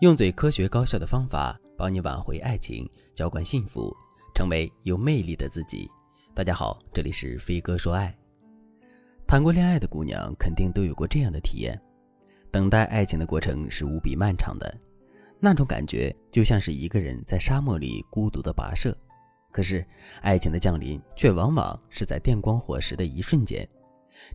用最科学高效的方法帮你挽回爱情，浇灌幸福，成为有魅力的自己。大家好，这里是飞哥说爱。谈过恋爱的姑娘肯定都有过这样的体验：等待爱情的过程是无比漫长的，那种感觉就像是一个人在沙漠里孤独的跋涉。可是，爱情的降临却往往是在电光火石的一瞬间。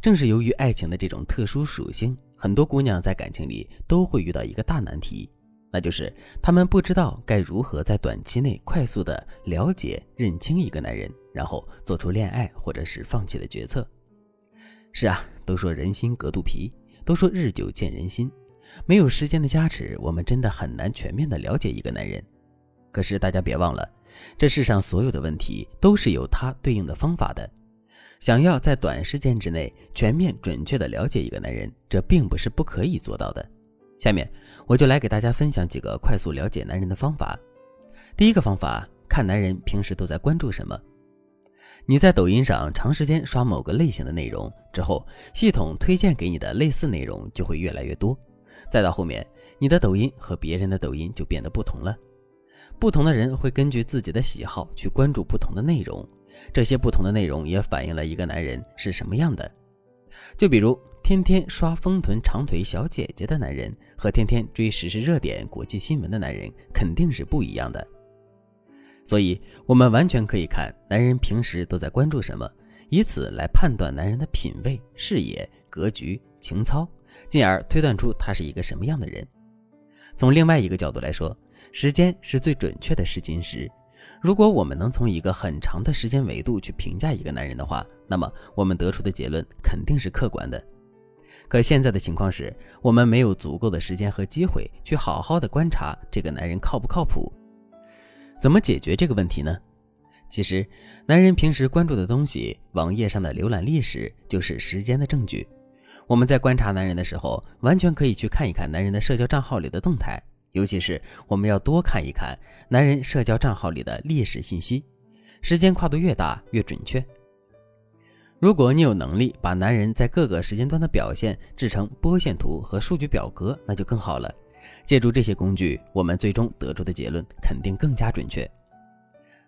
正是由于爱情的这种特殊属性，很多姑娘在感情里都会遇到一个大难题。那就是他们不知道该如何在短期内快速的了解、认清一个男人，然后做出恋爱或者是放弃的决策。是啊，都说人心隔肚皮，都说日久见人心。没有时间的加持，我们真的很难全面的了解一个男人。可是大家别忘了，这世上所有的问题都是有它对应的方法的。想要在短时间之内全面准确的了解一个男人，这并不是不可以做到的。下面我就来给大家分享几个快速了解男人的方法。第一个方法，看男人平时都在关注什么。你在抖音上长时间刷某个类型的内容之后，系统推荐给你的类似内容就会越来越多。再到后面，你的抖音和别人的抖音就变得不同了。不同的人会根据自己的喜好去关注不同的内容，这些不同的内容也反映了一个男人是什么样的。就比如。天天刷丰臀长腿小姐姐的男人和天天追时事热点、国际新闻的男人肯定是不一样的，所以我们完全可以看男人平时都在关注什么，以此来判断男人的品味、视野、格局、情操，进而推断出他是一个什么样的人。从另外一个角度来说，时间是最准确的试金石。如果我们能从一个很长的时间维度去评价一个男人的话，那么我们得出的结论肯定是客观的。可现在的情况是，我们没有足够的时间和机会去好好的观察这个男人靠不靠谱。怎么解决这个问题呢？其实，男人平时关注的东西，网页上的浏览历史就是时间的证据。我们在观察男人的时候，完全可以去看一看男人的社交账号里的动态，尤其是我们要多看一看男人社交账号里的历史信息，时间跨度越大越准确。如果你有能力把男人在各个时间段的表现制成波线图和数据表格，那就更好了。借助这些工具，我们最终得出的结论肯定更加准确。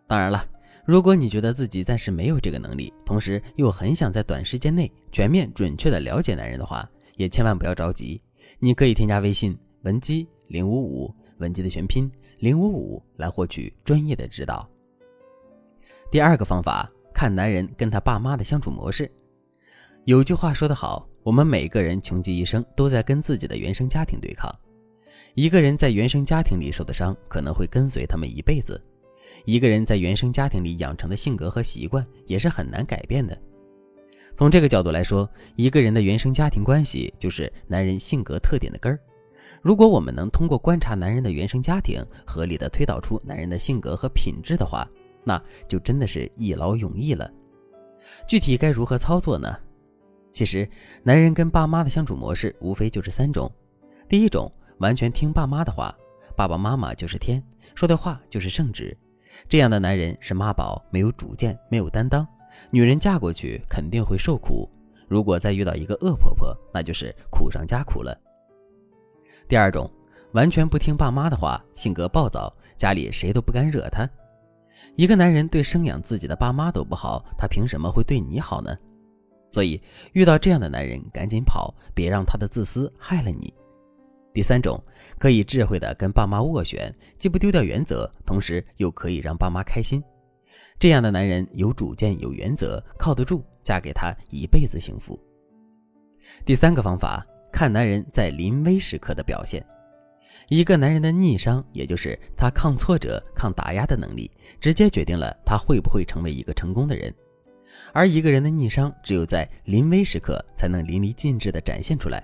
当然了，如果你觉得自己暂时没有这个能力，同时又很想在短时间内全面准确的了解男人的话，也千万不要着急。你可以添加微信文姬零五五，文姬的全拼零五五，来获取专业的指导。第二个方法。看男人跟他爸妈的相处模式，有句话说得好，我们每个人穷极一生都在跟自己的原生家庭对抗。一个人在原生家庭里受的伤，可能会跟随他们一辈子；一个人在原生家庭里养成的性格和习惯，也是很难改变的。从这个角度来说，一个人的原生家庭关系就是男人性格特点的根儿。如果我们能通过观察男人的原生家庭，合理的推导出男人的性格和品质的话，那就真的是一劳永逸了。具体该如何操作呢？其实，男人跟爸妈的相处模式无非就是三种：第一种，完全听爸妈的话，爸爸妈妈就是天，说的话就是圣旨。这样的男人是妈宝，没有主见，没有担当，女人嫁过去肯定会受苦。如果再遇到一个恶婆婆，那就是苦上加苦了。第二种，完全不听爸妈的话，性格暴躁，家里谁都不敢惹他。一个男人对生养自己的爸妈都不好，他凭什么会对你好呢？所以遇到这样的男人，赶紧跑，别让他的自私害了你。第三种，可以智慧的跟爸妈斡旋，既不丢掉原则，同时又可以让爸妈开心。这样的男人有主见、有原则，靠得住，嫁给他一辈子幸福。第三个方法，看男人在临危时刻的表现。一个男人的逆商，也就是他抗挫折、抗打压的能力，直接决定了他会不会成为一个成功的人。而一个人的逆商，只有在临危时刻才能淋漓尽致地展现出来。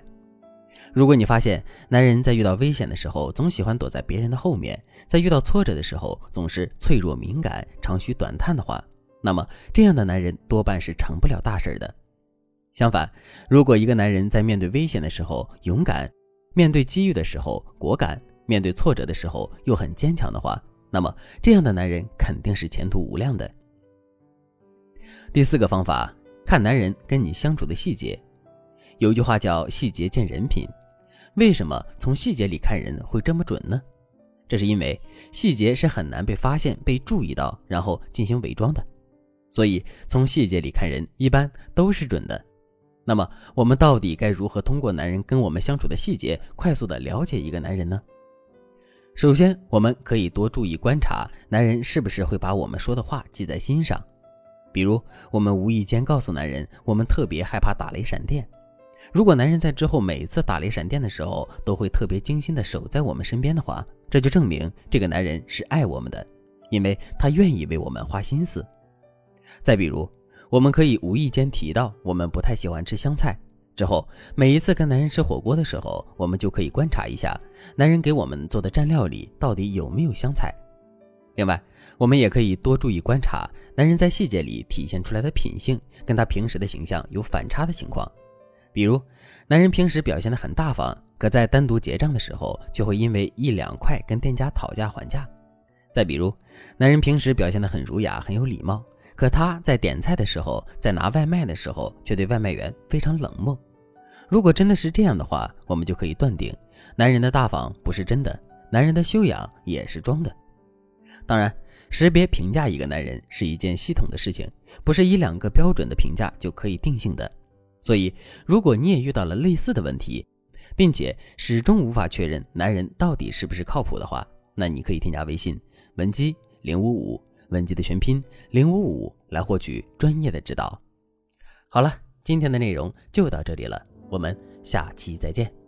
如果你发现男人在遇到危险的时候，总喜欢躲在别人的后面，在遇到挫折的时候总是脆弱敏感、长吁短叹的话，那么这样的男人多半是成不了大事的。相反，如果一个男人在面对危险的时候勇敢，面对机遇的时候果敢，面对挫折的时候又很坚强的话，那么这样的男人肯定是前途无量的。第四个方法，看男人跟你相处的细节。有句话叫“细节见人品”，为什么从细节里看人会这么准呢？这是因为细节是很难被发现、被注意到，然后进行伪装的，所以从细节里看人一般都是准的。那么，我们到底该如何通过男人跟我们相处的细节，快速的了解一个男人呢？首先，我们可以多注意观察男人是不是会把我们说的话记在心上。比如，我们无意间告诉男人我们特别害怕打雷闪电，如果男人在之后每次打雷闪电的时候都会特别精心的守在我们身边的话，这就证明这个男人是爱我们的，因为他愿意为我们花心思。再比如，我们可以无意间提到我们不太喜欢吃香菜。之后，每一次跟男人吃火锅的时候，我们就可以观察一下男人给我们做的蘸料里到底有没有香菜。另外，我们也可以多注意观察男人在细节里体现出来的品性，跟他平时的形象有反差的情况。比如，男人平时表现得很大方，可在单独结账的时候，就会因为一两块跟店家讨价还价。再比如，男人平时表现得很儒雅，很有礼貌，可他在点菜的时候，在拿外卖的时候，却对外卖员非常冷漠。如果真的是这样的话，我们就可以断定，男人的大方不是真的，男人的修养也是装的。当然，识别评价一个男人是一件系统的事情，不是一两个标准的评价就可以定性的。所以，如果你也遇到了类似的问题，并且始终无法确认男人到底是不是靠谱的话，那你可以添加微信文姬零五五，文集的全拼零五五，来获取专业的指导。好了，今天的内容就到这里了。我们下期再见。